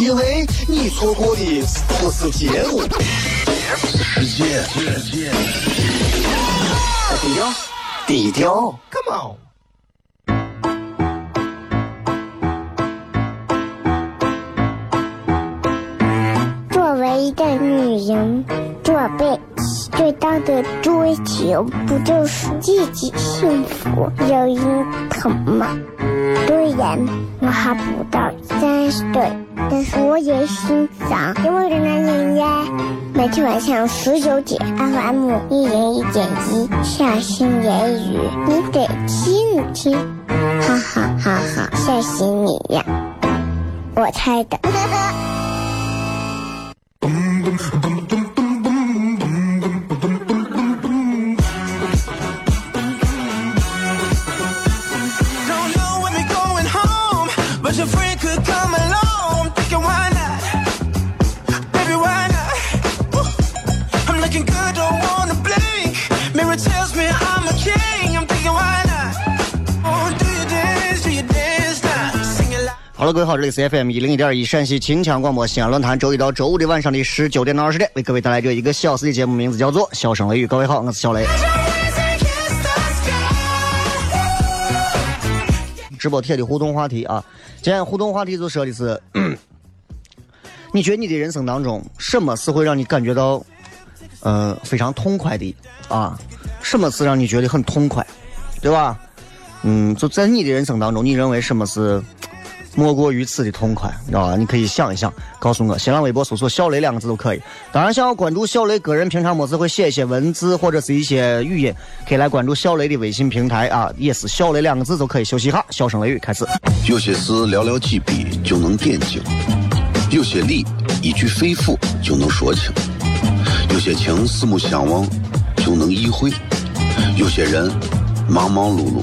因为你错过的不是节目，世界，世界，低调，低调，Come on。作为一个女人，做辈子最大的追求不就是自己幸福、有人疼吗？虽然我还不到三十岁，但是我也心脏因为的男人呀。每天晚上十九点，FM 一人一点一，下心言语，你得听听，哈哈哈哈，吓死你呀！我猜的。好了，各位好，这里是 FM 一零一点一陕西秦腔广播西安论坛，周一到周五的晚上的十九点到二十点，为各位带来这一个小时的节目，名字叫做《笑声雷雨》。各位好，我是小雷。直播贴的互动话题啊，今天互动话题就说的是，你觉得你的人生当中，什么是会让你感觉到，呃，非常痛快的啊？什么是让你觉得很痛快，对吧？嗯，就在你的人生当中，你认为什么是莫过于此的痛快，知道吧？你可以想一想，告诉我。新浪微博搜索“小雷”两个字都可以。当然，想要关注小雷个人，平常么子会写一些文字或者是一些语音，可以来关注小雷的微信平台啊，也是“小雷”两个字都可以。休息一下，笑声雷雨开始。有些事寥寥几笔就能点睛，有些理一句肺腑就能说清，有些情四目相望就能意会，有些人忙忙碌碌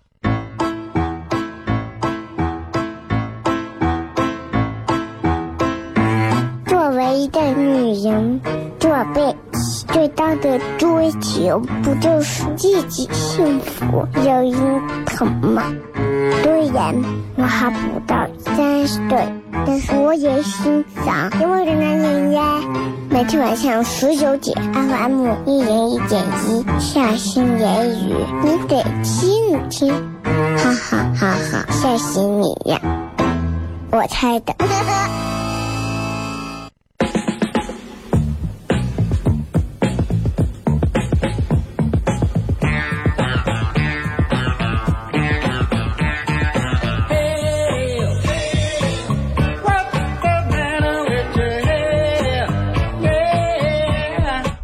一个女人，做辈子最大的追求不就是自己幸福、有人疼吗？虽然我还不到三十岁，但是我也心脏因为的男人呀。每天晚上十九点，FM 一人一点一，下心言语，你得听一听，哈哈哈哈，吓死你呀！我猜的。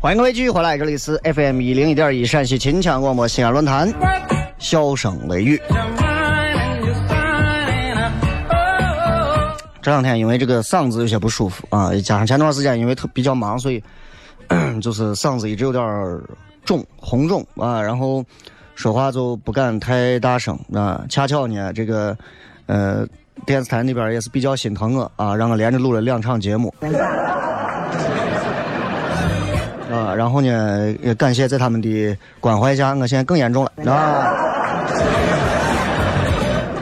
欢迎各位继续回来，这里是 FM 一零一点一陕西秦腔广播西安论坛，笑声雷雨。这两天因为这个嗓子有些不舒服啊，加上前段时间因为特比较忙，所以 就是嗓子一直有点肿红肿啊，然后说话就不敢太大声啊。恰巧呢，这个呃电视台那边也是比较心疼我啊，让我连着录了两场节目。啊，然后呢，也感谢在他们的关怀下，我现在更严重了啊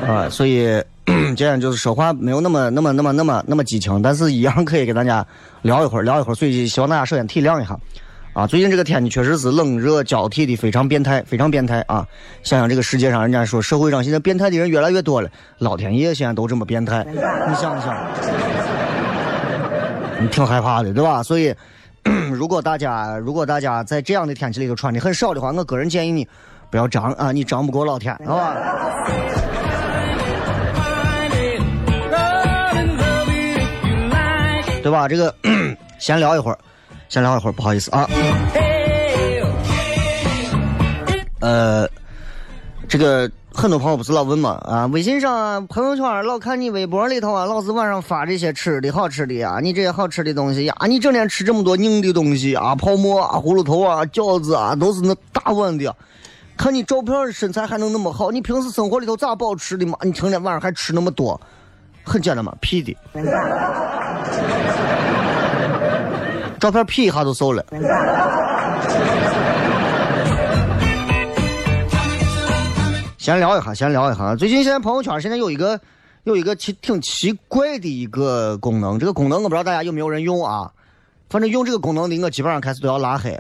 啊，所以今天就是说话没有那么那么那么那么那么激情，但是一样可以给大家聊一会儿聊一会儿，所以希望大家首先体谅一下啊。最近这个天气确实是冷热交替的，非常变态，非常变态啊！想想这个世界上，人家说社会上现在变态的人越来越多了，老天爷现在都这么变态，你想想，你挺害怕的，对吧？所以。如果大家如果大家在这样的天气里头穿的很少的话，我个人建议你不要张啊，你张不过老天，好吧？对吧？这个 闲聊一会儿，闲聊一会儿，不好意思啊。呃，这个很多朋友不是老问嘛啊，微信上、啊、朋友圈老看你微博里头啊，老是晚上发这些吃的好吃的呀，你这些好吃的东西呀，你整天吃这么多硬的东西啊，泡馍啊、葫芦头啊、饺子啊，都是那大碗的。看你照片身材还能那么好，你平时生活里头咋保持的嘛？你成天晚上还吃那么多，很简单嘛，P 的。照片 P 一下就瘦了。先聊一下，先聊一下。最近现在朋友圈现在有一个有一个奇挺奇怪的一个功能，这个功能我不知道大家有没有人用啊？反正用这个功能的，我基本上开始都要拉黑。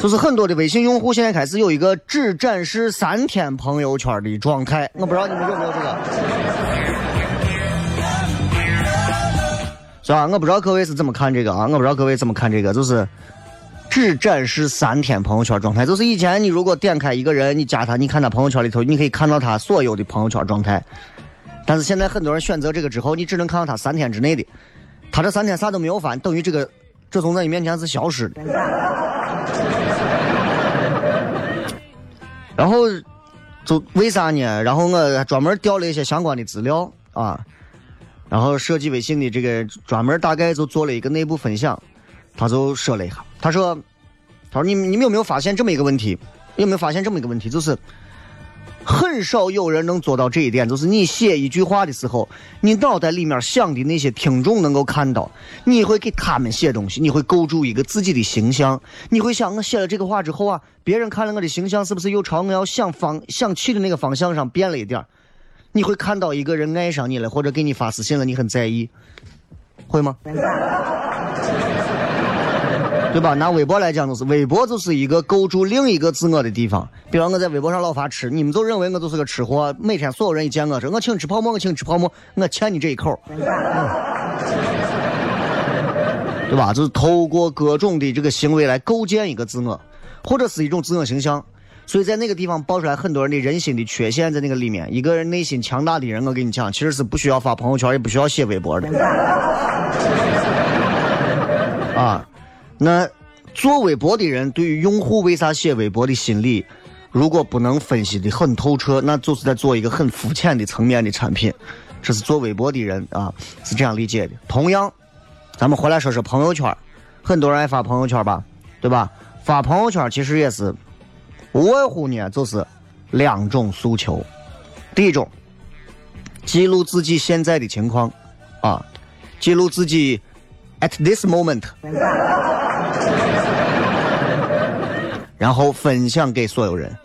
就是很多的微信用户现在开始有一个只展示三天朋友圈的状态，我不知道你们有没有这个。是吧？我不知道各位是怎么看这个啊？我不知道各位怎么看这个，就是只展示三天朋友圈状态。就是以前你如果点开一个人，你加他，你看他朋友圈里头，你可以看到他所有的朋友圈状态。但是现在很多人选择这个之后，你只能看到他三天之内的，他这三天啥都没有发，等于这个这从在你面前是消失的。然后就为啥呢？然后我专门调了一些相关的资料啊。然后设计微信的这个专门大概就做了一个内部分享，他就说了一下，他说：“他说你你们有没有发现这么一个问题？有没有发现这么一个问题？就是很少有人能做到这一点，就是你写一句话的时候，你脑袋里面想的那些听众能够看到，你会给他们写东西，你会构筑一个自己的形象，你会想我写了这个话之后啊，别人看了我的形象是不是又朝我要想方想去的那个方向上变了一点你会看到一个人爱上你了，或者给你发私信了，你很在意，会吗？对吧？拿微博来讲，就是微博就是一个构筑另一个自我的地方。比方我在微博上老发吃，你们就认为我就是个吃货，每天所有人一见我说我请吃泡馍，我请吃泡馍，我欠你这一口，对吧？就是透过各种的这个行为来构建一个自我，或者是一种自我形象。所以在那个地方爆出来很多人的人心的缺陷，在那个里面，一个人内心强大的人，我跟你讲，其实是不需要发朋友圈，也不需要写微博的。那做微博的人对于用户为啥写微博的心理，如果不能分析的很透彻，那就是在做一个很肤浅的层面的产品。这是做微博的人啊是这样理解的。同样，咱们回来说说朋友圈，很多人爱发朋友圈吧，对吧？发朋友圈其实也是。无外乎呢，就是两种诉求。第一种，记录自己现在的情况，啊，记录自己 at this moment，然后分享给所有人，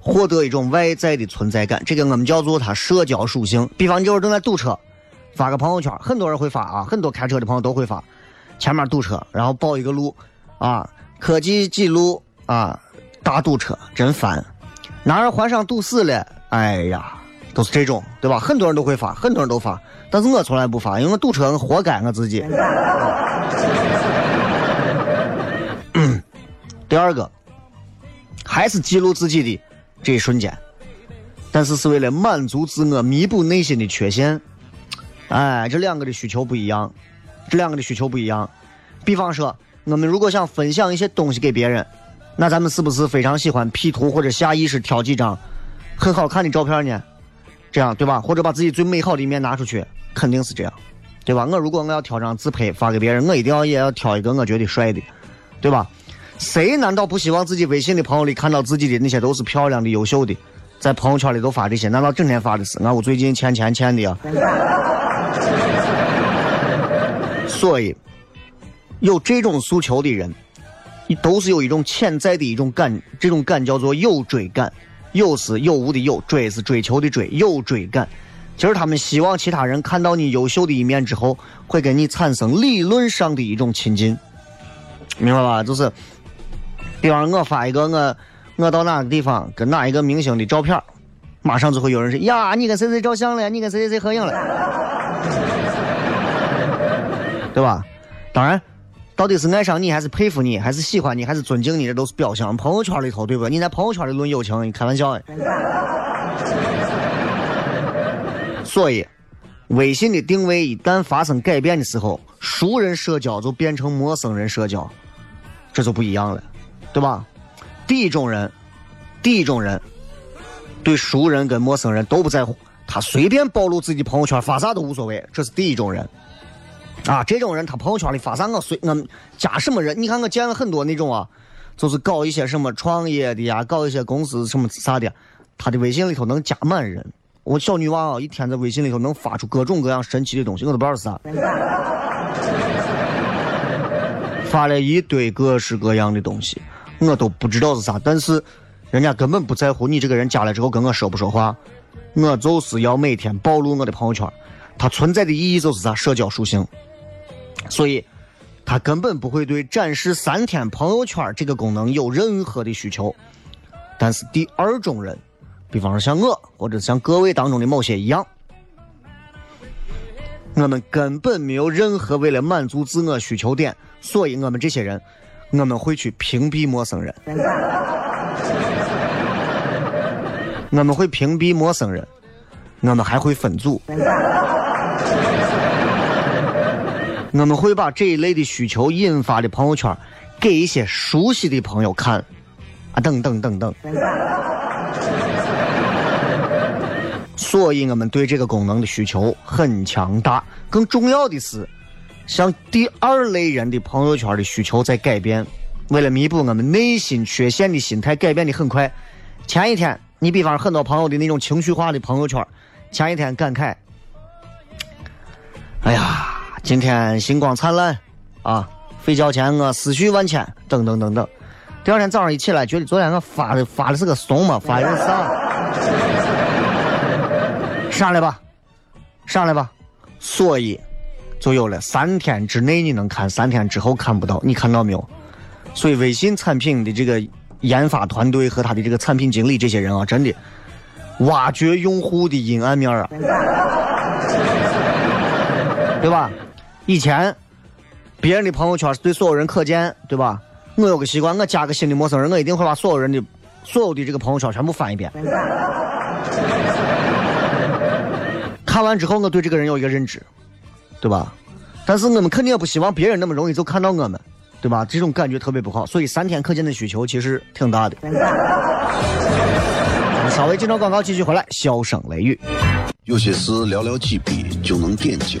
获得一种外在的存在感。这个我们叫做它社交属性。比方，就是正在堵车，发个朋友圈，很多人会发啊，很多开车的朋友都会发，前面堵车，然后报一个路，啊，科技记录啊。大堵车真烦，哪儿环上堵死了？哎呀，都是这种，对吧？很多人都会发，很多人都发，但是我从来不发，因为我堵车，我活该我自己。第二个，还是记录自己的这一瞬间，但是是为了满足自我，弥补内心的缺陷。哎，这两个的需求不一样，这两个的需求不一样。比方说，我们如果想分享一些东西给别人。那咱们是不是非常喜欢 P 图或者下意识挑几张很好看的照片呢？这样对吧？或者把自己最美好的一面拿出去，肯定是这样，对吧？我如果我要挑张自拍发给别人，我一定要也要挑一个我觉得帅的，对吧？谁难道不希望自己微信的朋友里看到自己的那些都是漂亮的、优秀的，在朋友圈里都发这些？难道整天发的是？俺我最近欠钱欠的啊！所以，有这种诉求的人。你都是有一种潜在的一种感，这种感叫做有追感，有是有无的有，追是追求的追，有追赶。其实他们希望其他人看到你优秀的一面之后，会跟你产生理论上的一种亲近，明白吧？就是，比方我发一个我我到哪个地方跟哪一个明星的照片，马上就会有人说呀，你跟谁谁照相了？你跟谁谁谁合影了？对吧？当然，到底是爱上你，还是佩服你，还是喜欢你，还是尊敬你，这都是表象。朋友圈里头，对吧？你在朋友圈里论友情，你开玩笑哎。所以，微信的定位一旦发生改变的时候，熟人社交就变成陌生人社交，这就不一样了，对吧？第一种人，第一种人，对熟人跟陌生人都不在乎，他随便暴露自己朋友圈发啥都无所谓，这是第一种人。啊，这种人他朋友圈里发啥我随我加什么人？你看我见了很多那种啊，就是搞一些什么创业的呀，搞一些公司什么啥的，他的微信里头能加满人。我小女娃啊，一天在微信里头能发出各种各样神奇的东西，我都不知道是啥。发了一堆各式各样的东西，我都不知道是啥，但是人家根本不在乎你这个人加了之后跟我说不说话，我就是要每天暴露我的朋友圈，它存在的意义就是啥？社交属性。所以，他根本不会对展示三天朋友圈这个功能有任何的需求。但是第二种人，比方说像我，或者像各位当中的某些一样，我们根本没有任何为了满足自我需求点，所以我们这些人，我们会去屏蔽陌生人，我们会屏蔽陌生人，我们还会分组。我们会把这一类的需求引发的朋友圈给一些熟悉的朋友看，啊，等等等等。所以，我们对这个功能的需求很强大。更重要的是，像第二类人的朋友圈的需求在改变。为了弥补我们内心缺陷的心态改变的很快。前一天，你比方很多朋友的那种情绪化的朋友圈，前一天感慨：“哎呀。”今天星光灿烂，啊，睡觉前我思绪万千，等等等等。第二天早上一起来，觉得昨天我发的发的是个怂嘛，发的是啥？上来吧，上来吧。所以，就有了三天之内你能看，三天之后看不到。你看到没有？所以微信产品的这个研发团队和他的这个产品经理这些人啊，真的挖掘用户的阴暗面啊，对吧？以前，别人的朋友圈是对所有人可见，对吧？我有个习惯，我加个新的陌生人，我一定会把所有人的、所有的这个朋友圈全部翻一遍。看完之后，我对这个人有一个认知，对吧？但是我们肯定也不希望别人那么容易就看到我们，对吧？这种感觉特别不好，所以三天可见的需求其实挺大的。稍微进段广告，继续回来，笑声雷雨。有些事寥寥几笔就能点睛。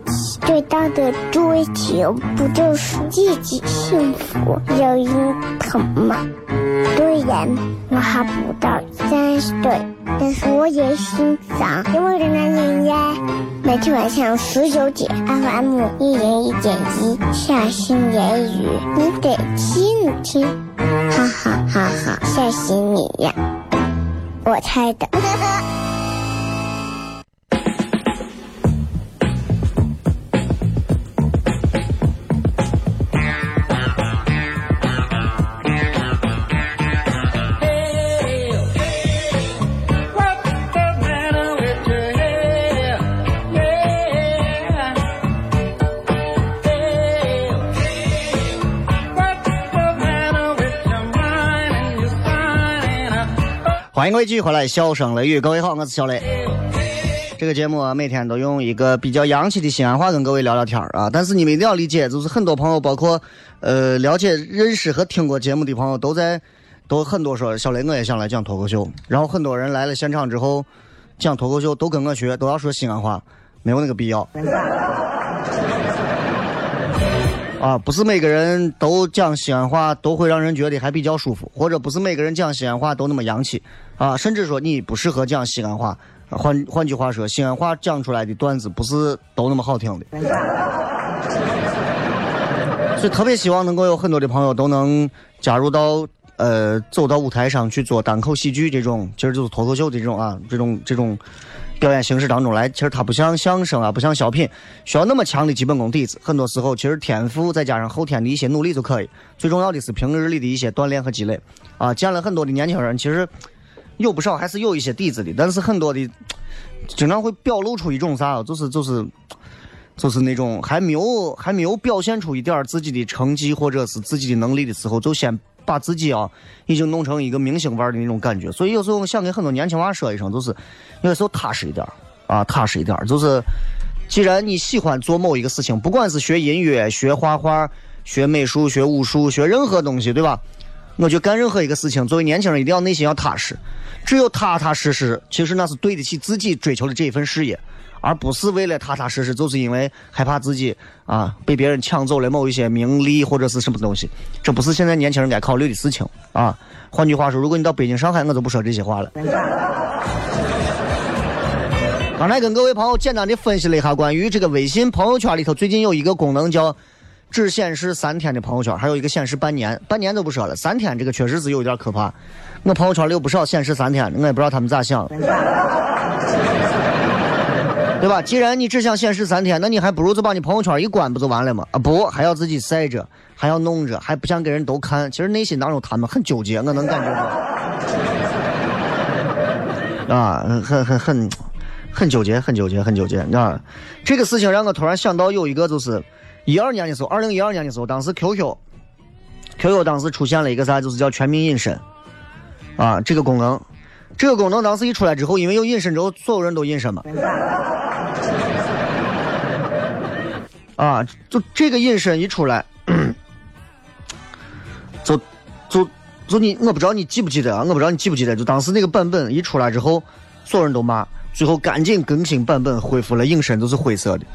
最大的追求不就是自己幸福、有人疼吗？虽然我还不到三十岁，但是我也心脏因为的男人呀。每天晚上十九点，FM 一人一点一，下心言语，你得听听，哈哈哈哈，吓死你呀！我猜的。欢迎各位继续回来，笑声雷雨，各位好，我是小雷。这个节目啊，每天都用一个比较洋气的西安话跟各位聊聊天啊。但是你们一定要理解，就是很多朋友，包括呃了解、认识和听过节目的朋友，都在都很多说小雷，我也想来讲脱口秀。然后很多人来了现场之后，讲脱口秀都跟我学，都要说西安话。没有那个必要。啊，不是每个人都讲西安话都会让人觉得还比较舒服，或者不是每个人讲西安话都那么洋气啊，甚至说你不适合讲西安话。换换句话说，西安话讲出来的段子不是都那么好听的。所以特别希望能够有很多的朋友都能加入到呃走到舞台上去做单口喜剧这种，其实就是脱口秀的这种啊这种这种表演形式当中来。其实它不像相声啊，不像小品，需要那么强的基本功底子。很多时候其实天赋再加上后天的一些努力就可以。最重要的是平日里的一些锻炼和积累啊。见了很多的年轻人，其实有不少还是有一些底子的，但是很多的经常会表露出一种啥，就是就是。就是那种还没有还没有表现出一点自己的成绩或者是自己的能力的时候，就先把自己啊已经弄成一个明星玩的那种感觉。所以有时候想给很多年轻娃说一声，就是有时候踏实一点啊，踏实一点。就是既然你喜欢做某一个事情，不管是学音乐、学画画、学美术、学武术、学任何东西，对吧？我就干任何一个事情，作为年轻人一定要内心要踏实。只有踏踏实实，其实那是对得起自己追求的这一份事业。而不是为了踏踏实实，就是因为害怕自己啊被别人抢走了某一些名利或者是什么东西，这不是现在年轻人该考虑的事情啊。换句话说，如果你到北京、上海，我就不说这些话了。刚才跟各位朋友简单的分析了一下关于这个微信朋友圈里头最近有一个功能叫只显示三天的朋友圈，还有一个显示半年，半年都不说了，三天这个确实是有点可怕。我朋友圈里有不少显示三天的，我也不知道他们咋想。对吧？既然你只想显示三天，那你还不如就把你朋友圈一关，不就完了吗？啊，不，还要自己晒着，还要弄着，还不想给人都看。其实内心当中他们很纠结，我能感觉到。啊，很很很很纠结，很纠结，很纠结。啊，这个事情让我突然想到有一个，就是一二年的时候，二零一二年的时候，当时 QQ，QQ 当时出现了一个啥，就是叫全民隐身。啊，这个功能。这个功能当时一出来之后，因为有隐身之后，所有人都隐身嘛。啊，就这个隐身一出来，就就就你，我不知道你记不记得啊？我不知道你记不记得？就当时那个版本一出来之后，所有人都骂，最后赶紧更新版本，恢复了隐身，都是灰色的。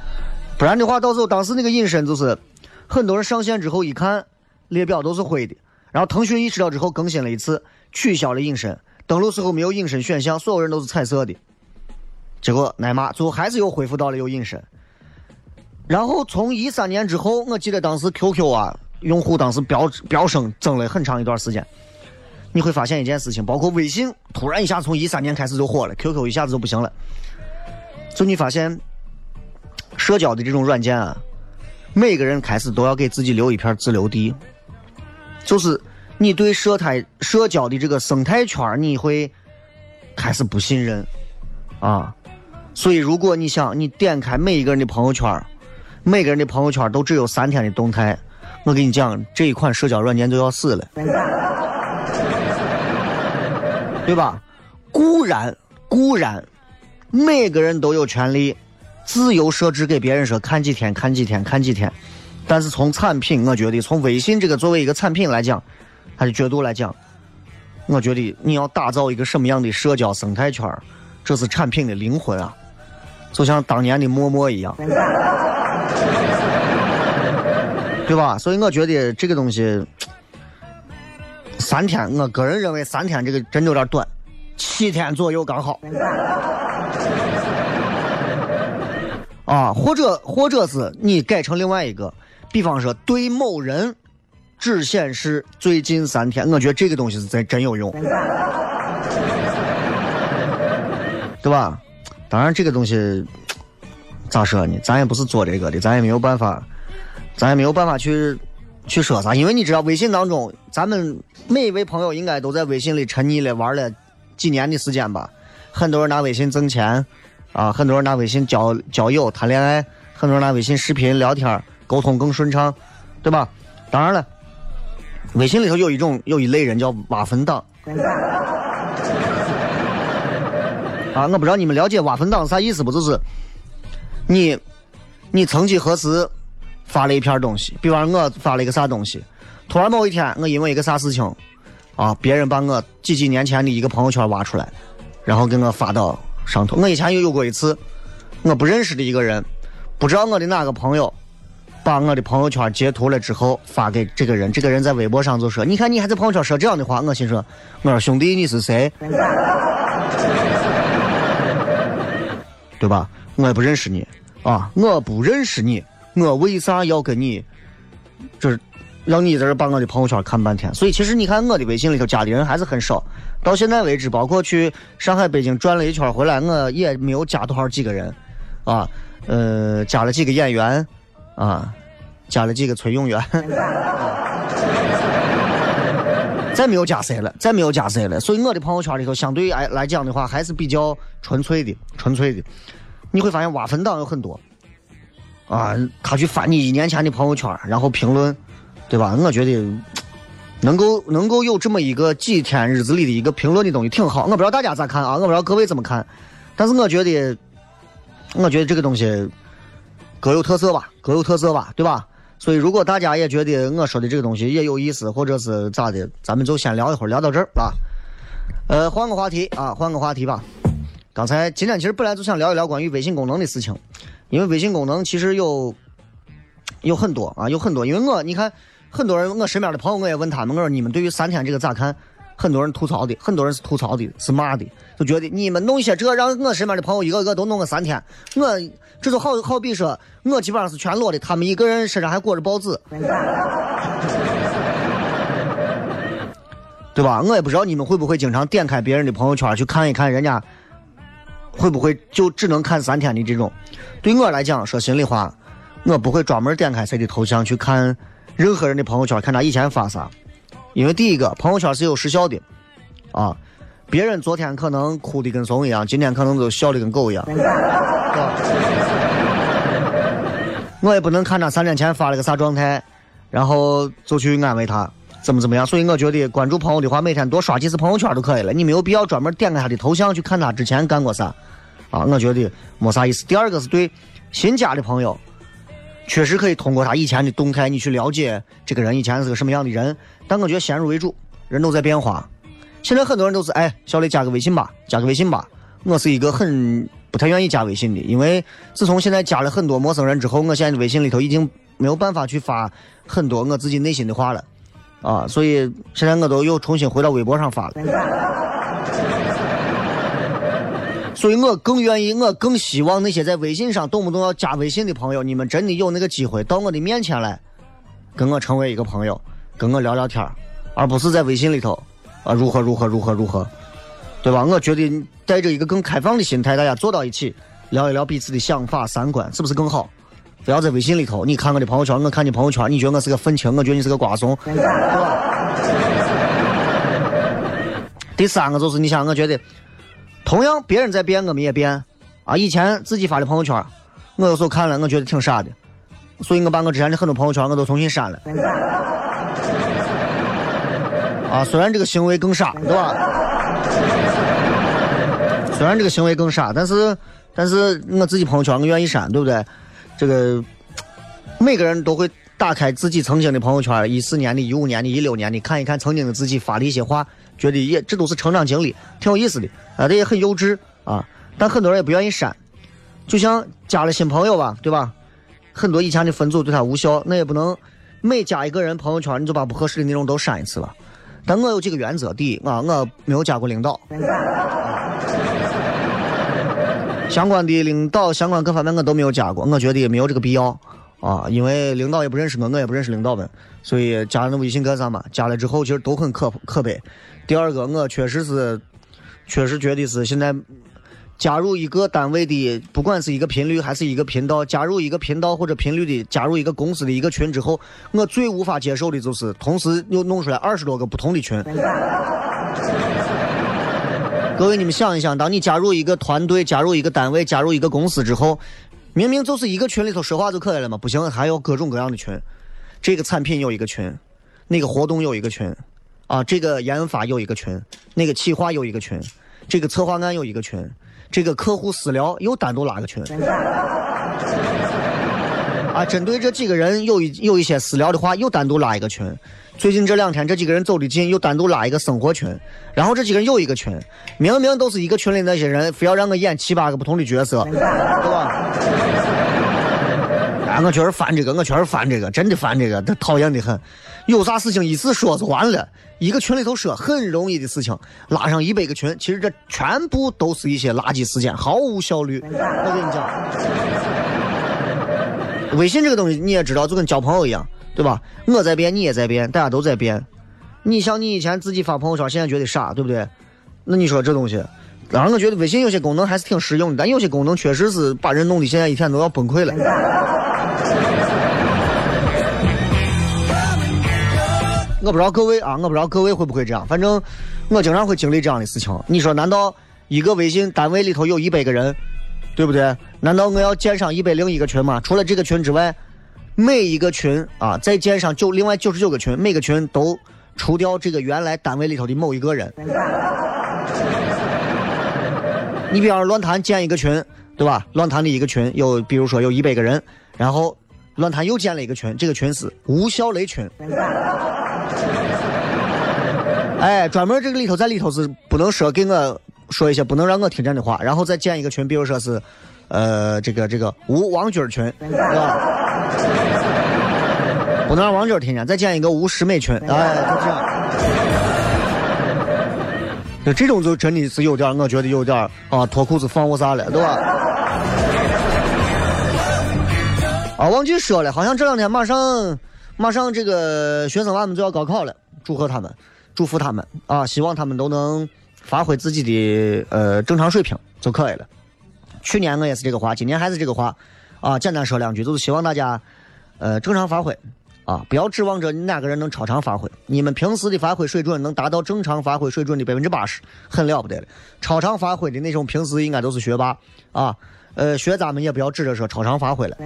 不然的话，到时候当时那个隐身就是很多人上线之后一看，列表都是灰的。然后腾讯意识到之后更新了一次，取消了隐身。登录时候没有隐身选项，所有人都是彩色的。结果挨骂，最后还是又恢复到了有隐身。然后从一三年之后，我记得当时 QQ 啊，用户当时飙飙升，增了很长一段时间。你会发现一件事情，包括微信，突然一下从一三年开始就火了，QQ 一下子就不行了。就你发现，社交的这种软件啊，每个人开始都要给自己留一片自留地，就是。你对社态社交的这个生态圈你会开始不信任啊。所以，如果你想你点开每一个人的朋友圈每个人的朋友圈都只有三天的动态，我跟你讲，这一款社交软件就要死了，对吧？固然固然，每个人都有权利自由设置给别人说看几天看几天看几天，但是从产品，我觉得从微信这个作为一个产品来讲。它的角度来讲，我觉得你要打造一个什么样的社交生态圈这是产品的灵魂啊，就像当年的陌陌一样，对吧？所以我觉得这个东西三天，我个人认为三天这个真的有点短，七天左右刚好。啊，或者或者是你改成另外一个，比方说对某人。只显示最近三天，我觉得这个东西是真真有用，对吧？当然，这个东西咋说呢？咱也不是做这个的，咱也没有办法，咱也没有办法去去说啥。因为你知道，微信当中，咱们每一位朋友应该都在微信里沉溺了玩了几年的时间吧。很多人拿微信挣钱，啊，很多人拿微信交交友、谈恋爱，很多人拿微信视频聊天，沟通更顺畅，对吧？当然了。微信里头有一种有一类人叫挖坟党，啊，我不知道你们了解挖坟党啥意思不？就是你，你曾几何时发了一篇东西，比方我发了一个啥东西，突然某一天我因为一个啥事情，啊，别人把我几几年前的一个朋友圈挖出来，然后给我发到上头。我以前也有过一次，我不认识的一个人，不知道我的哪个朋友，把我的朋友圈截图了之后发给这个人，这个人在微博上就说：“你看你还在朋友圈说这样的话。”我心说：“我说兄弟你是谁？对吧？我也不认识你啊，我不认识你，我为啥要跟你，就是让你在这把我的朋友圈看半天？所以其实你看我的微信里头加的人还是很少，到现在为止，包括去上海、北京转了一圈回来，我也没有加多少几个人，啊，呃，加了几个演员，啊，加了几个崔永元。再没有加谁了，再没有加谁了。所以我的朋友圈里头，相对来来讲的话，还是比较纯粹的，纯粹的。你会发现挖坟党有很多，啊，他去翻你一年前的朋友圈，然后评论，对吧？我觉得能够能够有这么一个几天日子里的一个评论的东西挺好。我不知道大家咋看啊？我不知道各位怎么看，但是我觉得，我觉得这个东西各有特色吧，各有特色吧，对吧？所以，如果大家也觉得我说的这个东西也有意思，或者是咋的，咱们就先聊一会儿，聊到这儿啊。呃，换个话题啊，换个话题吧。刚才今天其实本来就想聊一聊关于微信功能的事情，因为微信功能其实有有很多啊，有很多。因为我你看，很多人我身边的朋友，我也问他们，我说你们对于三天这个咋看？很多人吐槽的，很多人是吐槽的，是骂的，就觉得你们弄些这，让我身边的朋友一个个都弄个三天，我这就好好比说，我基本上是全裸的，他们一个人身上还裹着包子，对吧？我也不知道你们会不会经常点开别人的朋友圈去看一看，人家会不会就只能看三天的这种。对我来讲，说心里话，我不会专门点开谁的头像去看任何人的朋友圈，看他以前发啥。因为第一个朋友圈是有时效的，啊，别人昨天可能哭的跟怂一样，今天可能都笑的跟狗一样。我也不能看他三天前发了个啥状态，然后就去安慰他怎么怎么样。所以我觉得关注朋友的话，每天多刷几次朋友圈就可以了。你没有必要专门点开他的头像去看他之前干过啥，啊，我觉得没啥意思。第二个是对新加的朋友。确实可以通过他以前的动态，你去了解这个人以前是个什么样的人。但我觉得先入为主，人都在变化。现在很多人都是哎，小雷加个微信吧，加个微信吧。我是一个很不太愿意加微信的，因为自从现在加了很多陌生人之后，我现在的微信里头已经没有办法去发很多我自己内心的话了啊，所以现在我都又重新回到微博上发了。所以我更愿意，我更希望那些在微信上动不动要加微信的朋友，你们真的有那个机会到我的面前来，跟我成为一个朋友，跟我聊聊天而不是在微信里头啊如何如何如何如何，对吧？我觉得带着一个更开放的心态，大家坐到一起聊一聊彼此的想法、三观，是不是更好？不要在微信里头，你看我的朋友圈，我看你朋友圈，你觉得我是个愤青，我觉得你是个瓜怂，对吧？第三个就是你想，我觉得。同样，别人在变，我们也变，啊！以前自己发的朋友圈，我有时候看了，我觉得挺傻的，所以我把我之前的很多朋友圈我都重新删了。啊，虽然这个行为更傻，对吧？虽然这个行为更傻，但是，但是我自己朋友圈我愿意删，对不对？这个每个人都会打开自己曾经的朋友圈，一四年的、一五年的、一六年的，看一看曾经的自己发的一些话。觉得也这都是成长经历，挺有意思的啊，这也很幼稚啊，但很多人也不愿意删，就像加了新朋友吧，对吧？很多以前的分组对他无效，那也不能每加一个人朋友圈你就把不合适的内容都删一次了。但我有几个原则：第一啊，我没有加过领导，相关的领导相关各方面我都没有加过，我觉得也没有这个必要啊，因为领导也不认识我，我也不认识领导们，所以加了微信干啥嘛？加了之后其实都很可可悲。第二个，我确实是，确实觉得是现在加入一个单位的，不管是一个频率还是一个频道，加入一个频道或者频率的，加入一个公司的一个群之后，我最无法接受的就是同时又弄出来二十多个不同的群。各位，你们想一想，当你加入一个团队、加入一个单位、加入一个公司之后，明明就是一个群里头说话就可以了嘛，不行，还有各种各样的群。这个产品有一个群，那个活动有一个群。啊，这个研发有一个群，那个企划有一个群，这个策划案有一个群，这个客户私聊又单独拉个群。啊，针对这几个人有一有一些私聊的话，又单独拉一个群。最近这两天，这几个人走的近，又单独拉一个生活群。然后这几个人又一个群，明明都是一个群里那些人，非要让我演七八个不同的角色，对吧？我确实烦这个，我确实烦这个，真的烦这个，他讨厌的很。有啥事情一次说就完了，一个群里头说很容易的事情，拉上一百个群，其实这全部都是一些垃圾时间，毫无效率。我跟你讲，微信这个东西你也知道，就跟交朋友一样。对吧？我在变，你也在变，大家都在变。你像你以前自己发朋友圈，现在觉得傻，对不对？那你说这东西，当然我觉得微信有些功能还是挺实用的，但有些功能确实是把人弄得现在一天都要崩溃了。我不知道各位啊，我不知道各位会不会这样，反正我经常会经历这样的事情。你说，难道一个微信单位里头有一百个人，对不对？难道我要建上一百零一个群吗？除了这个群之外？每一个群啊，再建上九另外九十九个群，每个群都除掉这个原来单位里头的某一个人。你比方说论坛建一个群，对吧？论坛的一个群有，比如说有一百个人，然后论坛又建了一个群，这个群是无效雷群。哎，专门这个里头在里头是不能说给我说一些不能让我听见的话，然后再建一个群，比如说是。呃，这个这个无王军群，是吧？不能让王军听见。再建一个无师妹群，哎，就这样。那这种就真的是有点，我觉得有点啊，脱裤子放我啥了，对吧？啊，忘记说了，好像这两天马上马上这个学生娃们就要高考了，祝贺他们，祝福他们啊！希望他们都能发挥自己的呃正常水平就可以了。去年我也是这个话，今年还是这个话，啊，简单说两句，就是希望大家，呃，正常发挥，啊，不要指望着哪个人能超常发挥，你们平时的发挥水准能达到正常发挥水准的百分之八十，很了不得了。超常发挥的那种平时应该都是学霸，啊，呃，学渣们也不要指着说超常发挥了，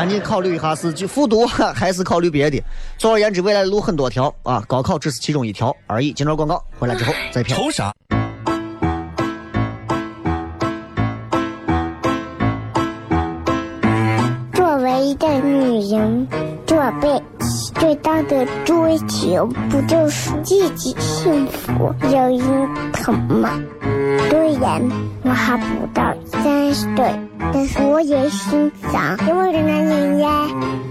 赶紧考虑一下是去复读还是考虑别的。总而言之，未来的路很多条，啊，高考只是其中一条而已。今朝广告回来之后再评。愁啥？作为一个女人这辈子最大的追求，不就是自己幸福、有人疼吗？虽然我还不到三十岁，但是我也心脏因为的男人呀。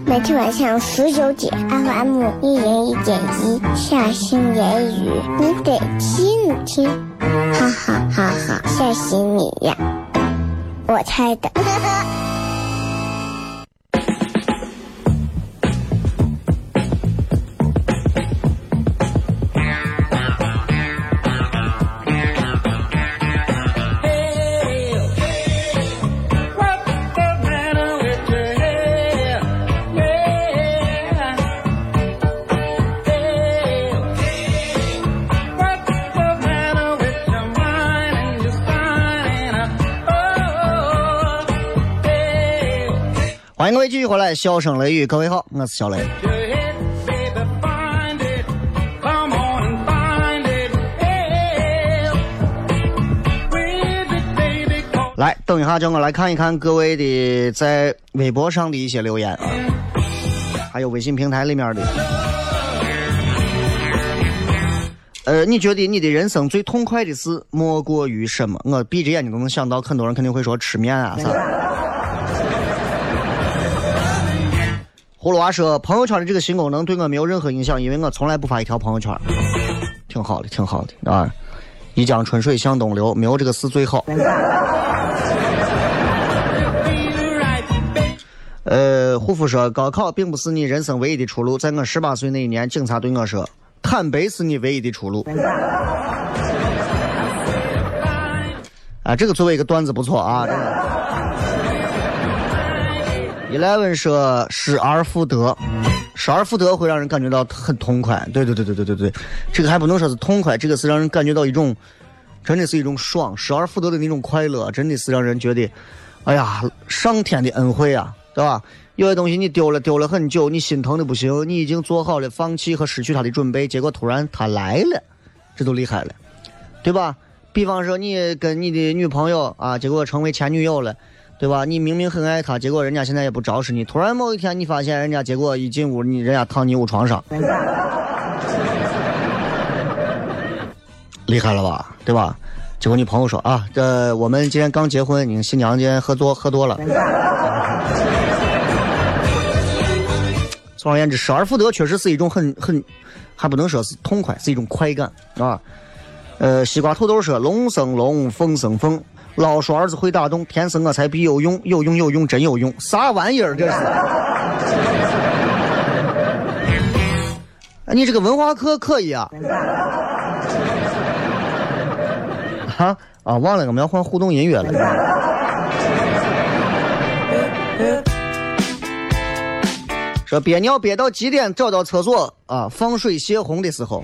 每天晚上十九点，FM 一人一点一，下心言语，你得听听，哈哈哈哈，吓死你呀！我猜的。各位继续回来，笑声雷雨，各位好，我是小雷。来，等一下，叫我来看一看各位的在微博上的一些留言啊，还有微信平台里面的。呃，你觉得你的人生最痛快的事莫过于什么？我闭着眼睛都能想到，很多人肯定会说吃面啊啥。葫芦娃说：“朋友圈的这个新功能对我没有任何影响，因为我从来不发一条朋友圈，挺好的，挺好的啊！一江春水向东流，没有这个事最好。”呃，护肤说：“高考并不是你人生唯一的出路，在我十八岁那一年，警察对我说，坦白是你唯一的出路。”啊，这个作为一个段子不错啊。Eleven 说失而复得，失而复得会让人感觉到很痛快。对对对对对对对，这个还不能说是痛快，这个是让人感觉到一种，真的是一种爽，失而复得的那种快乐，真的是让人觉得，哎呀，上天的恩惠啊，对吧？有些东西你丢了丢了很久，你心疼的不行，你已经做好了放弃和失去它的准备，结果突然它来了，这都厉害了，对吧？比方说你跟你的女朋友啊，结果成为前女友了。对吧？你明明很爱他，结果人家现在也不招视你。突然某一天你发现人家结果一进屋，你人家躺你屋床上，厉害了吧？对吧？结果你朋友说啊，这我们今天刚结婚，你新娘今天喝多喝多了。总而言之，失而复得确实是一种很很，还不能说是痛快，是一种快感啊。呃，西瓜土豆说：“龙生龙，凤生凤。老说儿子会打洞，天生我材必有用，有用有用真有用，啥玩意儿这是？你这个文化课可以啊。啊啊，忘了我们要换互动音乐了。说憋尿憋到极点，找到厕所啊，放水泄洪的时候，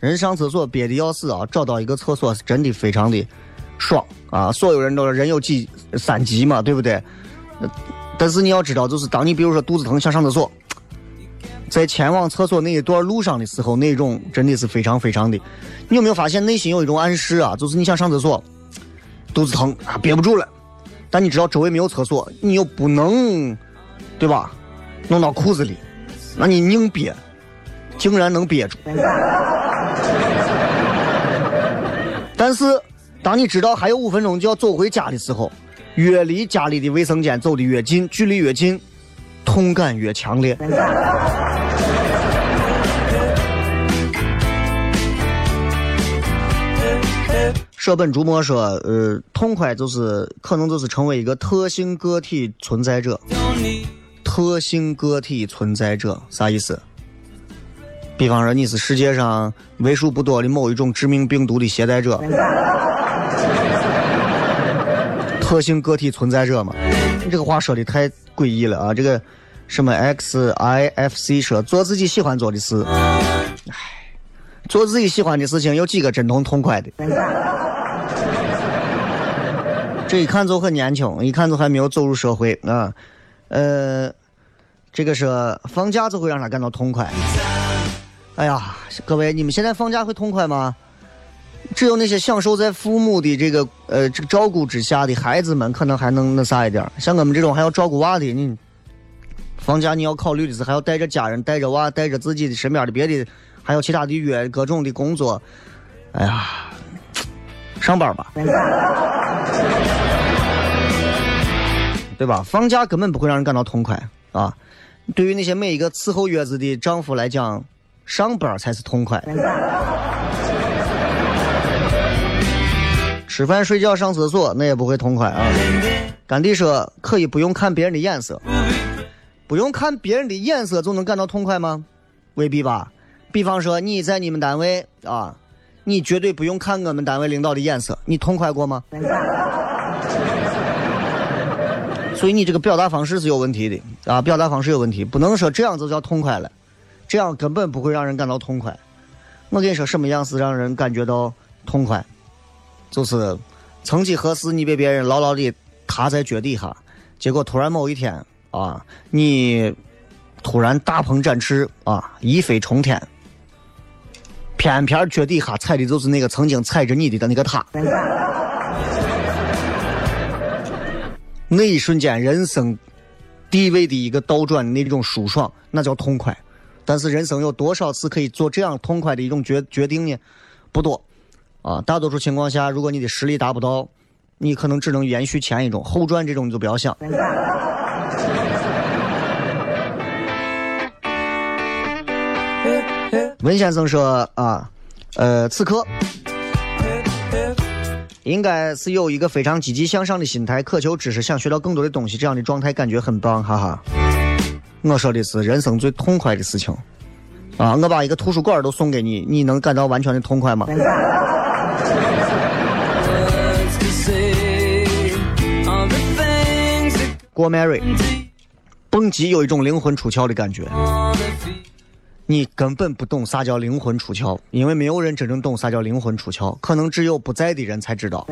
人上厕所憋的要死啊，找到一个厕所是真的非常的爽啊！所有人都人有几三急嘛，对不对？但是你要知道，就是当你比如说肚子疼想上厕所，在前往厕所那一段路上的时候，那种真的是非常非常的。你有没有发现内心有一种暗示啊？就是你想上厕所，肚子疼啊，憋不住了，但你知道周围没有厕所，你又不能，对吧？弄到裤子里，那你硬憋，竟然能憋住。但是，当你知道还有五分钟就要走回家的时候，越离家里的卫生间走的越近，距离越近，痛感越强烈。舍本逐末说，呃，痛快就是可能就是成为一个特性个体存在者。特性个体存在者啥意思？比方说你是世界上为数不多的某一种致命病毒的携带者，特性个体存在者嘛？你这个话说的太诡异了啊！这个什么 X I F C 说做自己喜欢做的事，唉，做自己喜欢的事情有几个真痛痛快的？这一看就很年轻，一看就还没有走入社会啊。呃，这个是放假就会让他感到痛快。哎呀，各位，你们现在放假会痛快吗？只有那些享受在父母的这个呃这个照顾之下的孩子们，可能还能那啥一点。像我们这种还要照顾娃的，你放假你要考虑的是还要带着家人、带着娃、带着自己的身边的别的，还有其他的约各种的工作。哎呀，上班吧。对吧？放假根本不会让人感到痛快啊！对于那些每一个伺候月子的丈夫来讲，上班才是痛快。吃饭、睡觉、上厕所那也不会痛快啊！甘地说：“可以不用看别人的眼色，不用看别人的眼色就能感到痛快吗？未必吧。比方说你在你们单位啊，你绝对不用看我们单位领导的眼色，你痛快过吗？” 所以你这个表达方式是有问题的啊！表达方式有问题，不能说这样就叫痛快了，这样根本不会让人感到痛快。我跟你说，什么样是让人感觉到痛快？就是曾几何时你被别人牢牢的踏在脚底下，结果突然某一天啊，你突然大鹏展翅啊，一飞冲天，偏偏脚底下踩的就是那个曾经踩着你的那个他。那一瞬间，人生地位的一个倒转，那种舒爽，那叫痛快。但是人生有多少次可以做这样痛快的一种决决定呢？不多啊。大多数情况下，如果你的实力达不到，你可能只能延续前一种，后传这种你就不要想。文先生说啊，呃，此刻。应该是有一个非常积极向上的心态，渴求知识，想学到更多的东西，这样的状态感觉很棒，哈哈。我说的是人生最痛快的事情啊！我把一个图书馆都送给你，你能感到完全的痛快吗？过 Mary，蹦极有一种灵魂出窍的感觉。你根本不懂啥叫灵魂出窍，因为没有人真正懂啥叫灵魂出窍，可能只有不在的人才知道。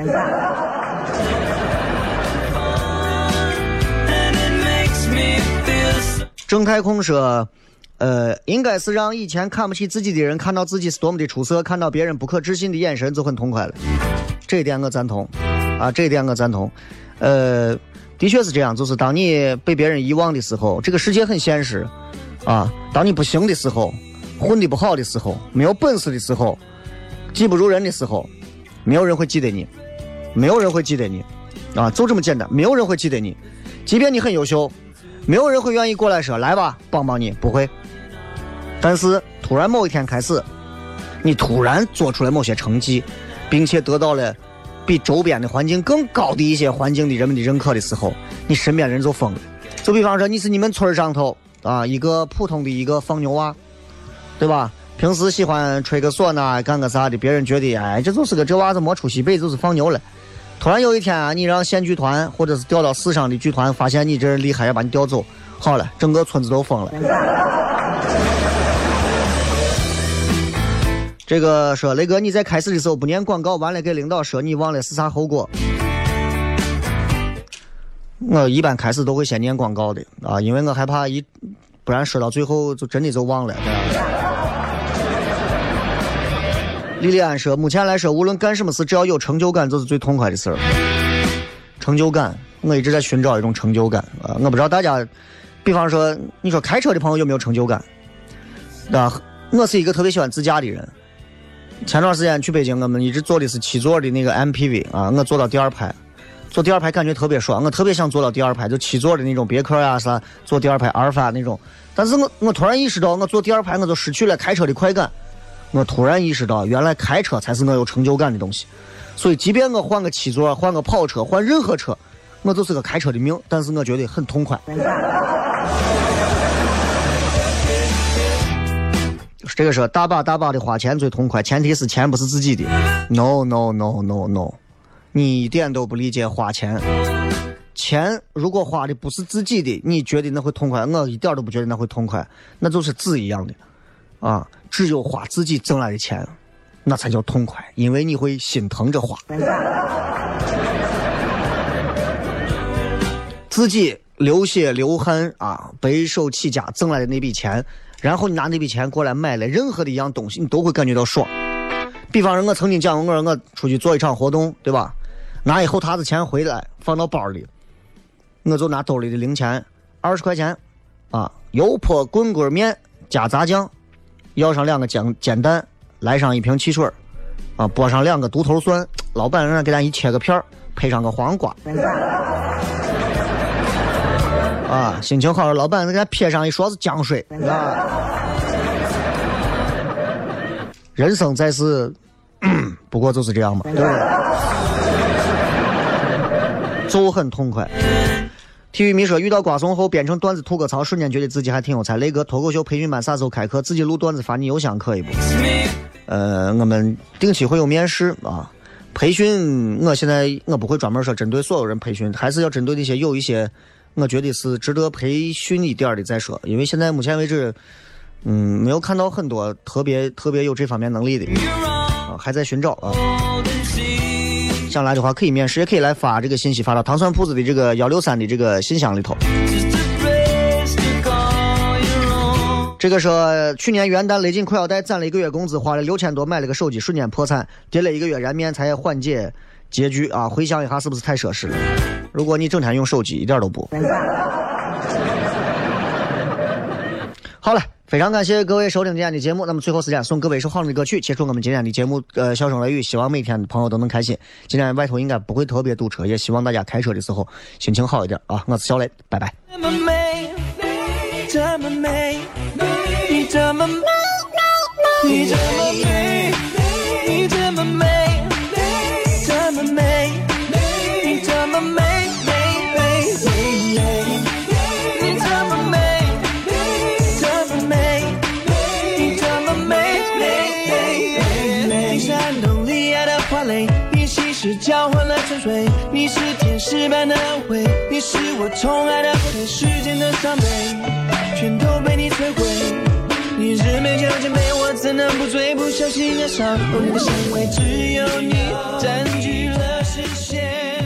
正太空说，呃，应该是让以前看不起自己的人看到自己是多么的出色，看到别人不可置信的眼神就很痛快了。这一点我赞同，啊，这一点我赞同。呃，的确是这样，就是当你被别人遗忘的时候，这个世界很现实啊。当你不行的时候，混的不好的时候，没有本事的时候，技不如人的时候，没有人会记得你，没有人会记得你，啊，就这么简单，没有人会记得你。即便你很优秀，没有人会愿意过来说来吧，帮帮你，不会。但是突然某一天开始，你突然做出了某些成绩，并且得到了比周边的环境更高的一些环境的人们的认可的时候，你身边人就疯了。就比方说，你是你们村上头啊一个普通的一个放牛娃，对吧？平时喜欢吹个唢呐，干个啥的，别人觉得哎，这就是个这娃子没出息，辈子就是放牛了。突然有一天啊，你让县剧团或者是调到市上的剧团，发现你这人厉害，要把你调走，好了，整个村子都疯了。这个说雷哥，你在开始的时候不念广告，完了给领导说你忘了是啥后果？我一般开始都会先念广告的啊，因为我害怕一，不然说到最后就真的就忘了。莉莉安说：“目前来说，无论干什么事，只要有成就感，就是最痛快的事儿。成就感，我一直在寻找一种成就感啊！我不知道大家，比方说，你说开车的朋友有没有成就感？啊，我是一个特别喜欢自驾的人。前段时间去北京，我们一直坐的是七座的那个 MPV 啊，我坐到第二排，坐第二排感觉特别爽，我特别想坐到第二排，就七座的那种别克呀啥，坐第二排阿尔法那种。但是我我突然意识到，我坐第二排我就失去了开车的快感。”我突然意识到，原来开车才是我有成就感的东西。所以，即便我换个七座，换个跑车，换任何车，我就是个开车的命。但是我觉得很痛快。这个说大把大把的花钱最痛快，前提是钱不是自己的。No no no no no，你一点都不理解花钱。钱如果花的不是自己的，你觉得那会痛快？我一点都不觉得那会痛快，那就是纸一样的。啊，只有花自己挣来的钱，那才叫痛快，因为你会心疼着花。自己流血流汗啊，白手起家挣来的那笔钱，然后你拿那笔钱过来买了任何的一样东西，你都会感觉到爽。比方说，我曾经讲过，我我出去做一场活动，对吧？拿一后沓子钱回来，放到包里，我就拿兜里的零钱二十块钱，啊，油泼棍棍面加炸酱。要上两个煎煎蛋，来上一瓶汽水啊，拨上两个独头蒜，老板让给咱一切个片儿，配上个黄瓜，啊，心情好了，老板给他撇上一勺子姜水，啊，人生在世，不过就是这样嘛，对，就很痛快。体育迷说：“遇到瓜怂后编成段子吐个槽，瞬间觉得自己还挺有才。雷哥，脱口秀培训班啥时候开课？自己录段子发你邮箱可以不？呃，我们定期会有面试啊。培训，我现在我不会专门说针对所有人培训，还是要针对那些有一些我觉得是值得培训一点的再说。因为现在目前为止，嗯，没有看到很多特别特别有这方面能力的啊，还在寻找啊。”想来的话可以面试，也可以来发这个信息，发到糖蒜铺子的这个幺六三的这个信箱里头。这个说去年元旦勒紧裤腰带攒了一个月工资，花了六千多买了个手机，瞬间破产，跌了一个月燃面才缓解拮据啊！回想一下是不是太奢侈了？如果你整天用手机，一点都不。好了。非常感谢各位收听今天的节目。那么最后时间送各位一首好听的歌曲，结束我们今天的节目。呃，笑声雷雨，希望每天的朋友都能开心。今天外头应该不会特别堵车，也希望大家开车的时候心情好一点啊！我是小雷，拜拜。交水，你是天使般的安慰，你是我宠爱的不世间的伤悲，全都被你摧毁。你日美酒千杯，我怎能不醉？不小心爱上，你的香味只有你占据了视线。